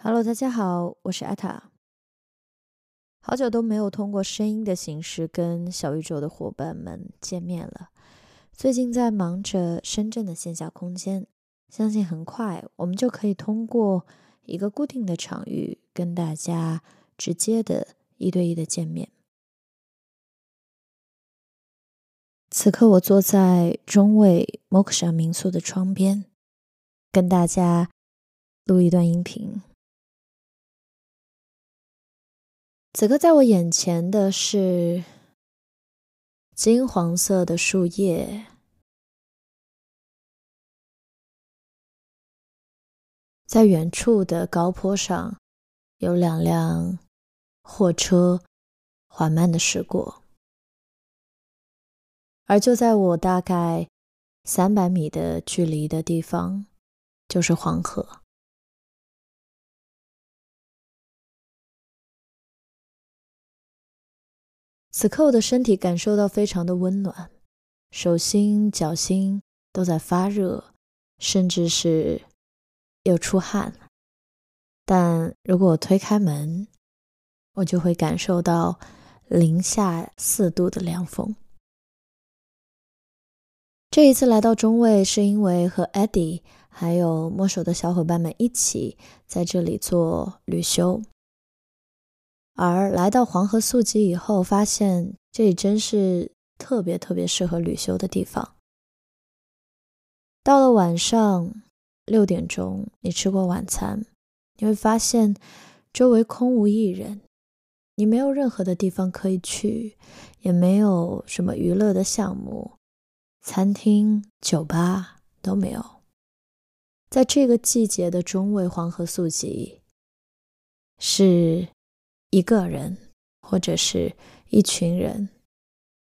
Hello，大家好，我是艾塔。好久都没有通过声音的形式跟小宇宙的伙伴们见面了。最近在忙着深圳的线下空间，相信很快我们就可以通过一个固定的场域跟大家直接的一对一的见面。此刻我坐在中卫 Moksha 民宿的窗边，跟大家录一段音频。此刻在我眼前的是金黄色的树叶，在远处的高坡上有两辆货车缓慢的驶过，而就在我大概三百米的距离的地方，就是黄河。此刻我的身体感受到非常的温暖，手心、脚心都在发热，甚至是有出汗。但如果我推开门，我就会感受到零下四度的凉风。这一次来到中卫，是因为和 Eddie 还有摸手的小伙伴们一起在这里做旅修。而来到黄河宿集以后，发现这里真是特别特别适合旅修的地方。到了晚上六点钟，你吃过晚餐，你会发现周围空无一人，你没有任何的地方可以去，也没有什么娱乐的项目，餐厅、酒吧都没有。在这个季节的中卫黄河宿集，是。一个人或者是一群人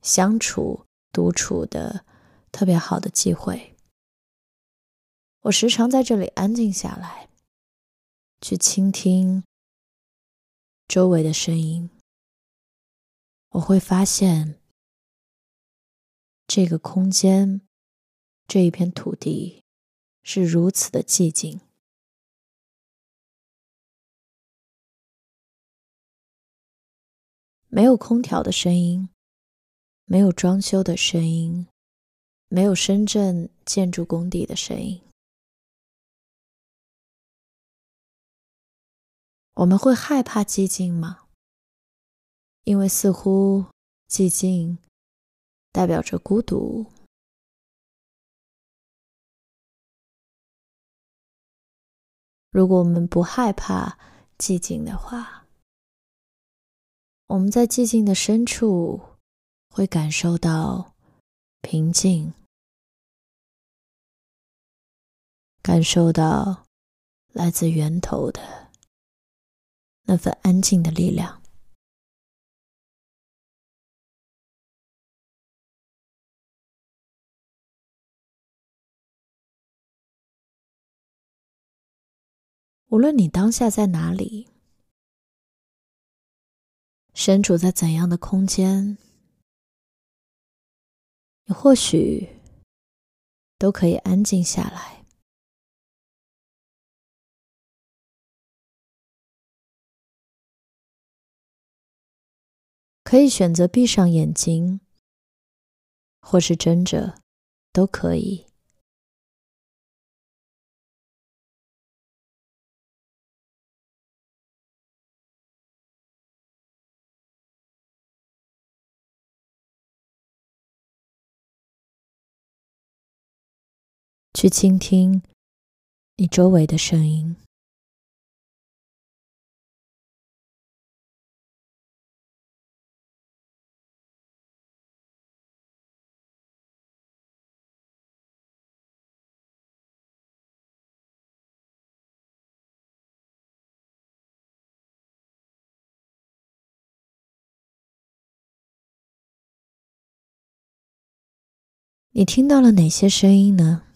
相处、独处的特别好的机会。我时常在这里安静下来，去倾听周围的声音。我会发现，这个空间、这一片土地是如此的寂静。没有空调的声音，没有装修的声音，没有深圳建筑工地的声音。我们会害怕寂静吗？因为似乎寂静代表着孤独。如果我们不害怕寂静的话，我们在寂静的深处，会感受到平静，感受到来自源头的那份安静的力量。无论你当下在哪里。身处在怎样的空间，你或许都可以安静下来，可以选择闭上眼睛，或是睁着，都可以。去倾听你周围的声音。你听到了哪些声音呢？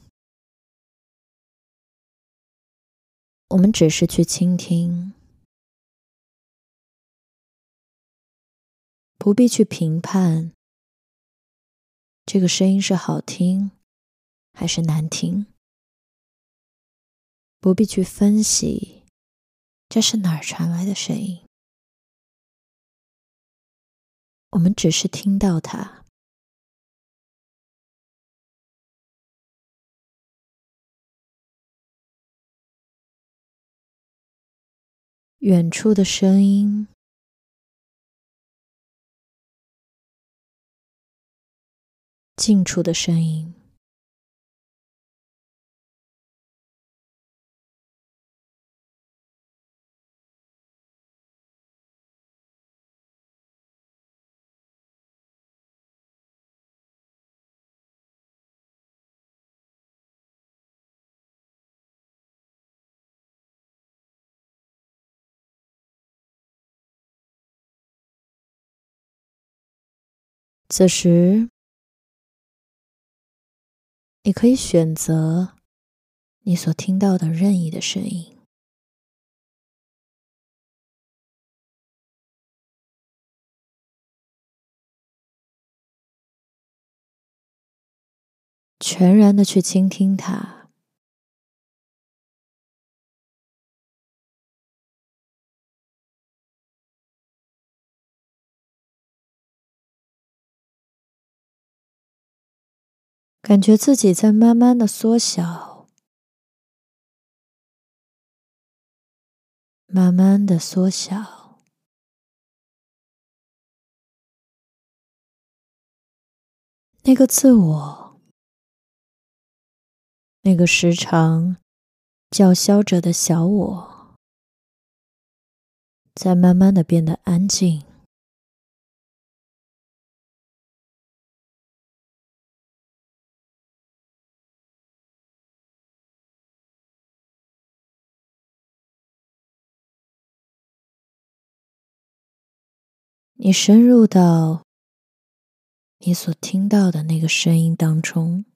我们只是去倾听，不必去评判这个声音是好听还是难听，不必去分析这是哪儿传来的声音？我们只是听到它。远处的声音，近处的声音，此时，你可以选择你所听到的任意的声音，全然的去倾听它。感觉自己在慢慢的缩小，慢慢的缩小。那个自我，那个时常叫嚣着的小我，在慢慢的变得安静。你深入到你所听到的那个声音当中，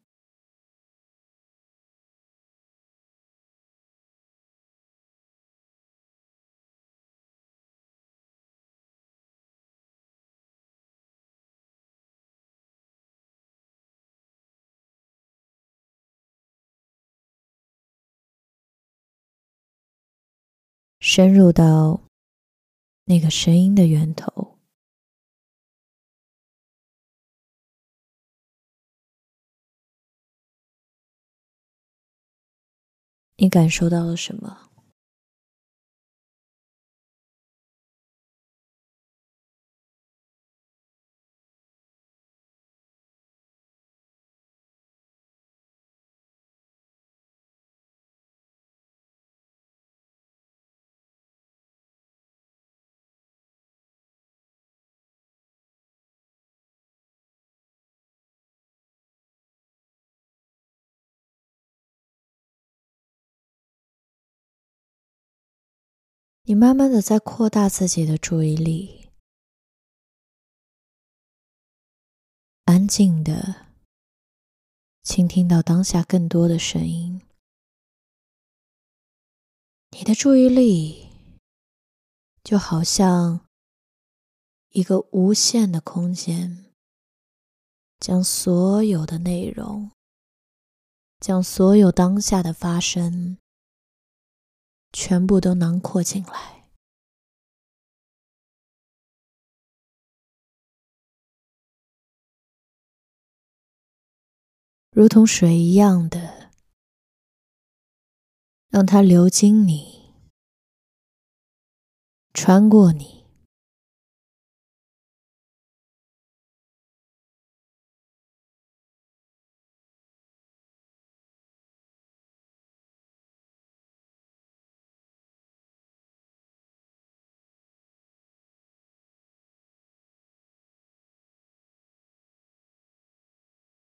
深入到那个声音的源头。你感受到了什么？你慢慢的在扩大自己的注意力，安静的倾听到当下更多的声音。你的注意力就好像一个无限的空间，将所有的内容，将所有当下的发生。全部都囊括进来，如同水一样的，让它流经你，穿过你。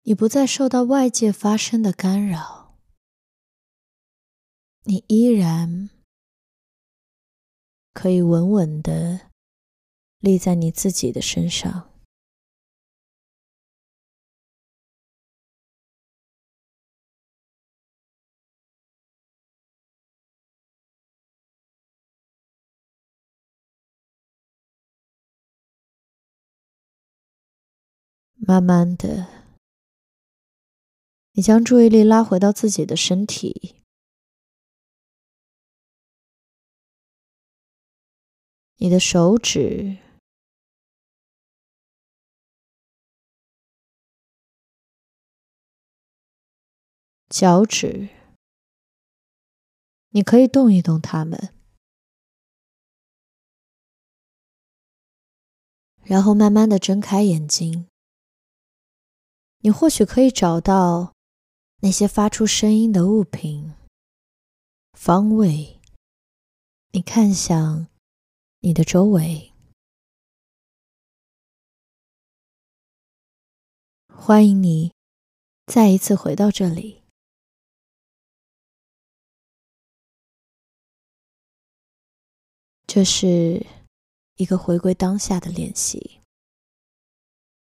你不再受到外界发生的干扰，你依然可以稳稳的立在你自己的身上，慢慢的。你将注意力拉回到自己的身体，你的手指、脚趾，你可以动一动它们，然后慢慢的睁开眼睛。你或许可以找到那些发出声音的物品方位。你看向你的周围，欢迎你再一次回到这里。这是一个回归当下的练习。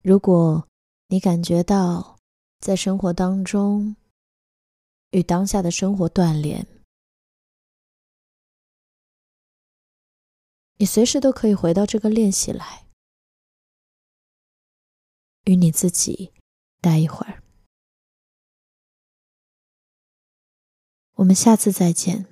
如果你感觉到在生活当中与当下的生活断联，你随时都可以回到这个练习来，与你自己待一会儿。我们下次再见。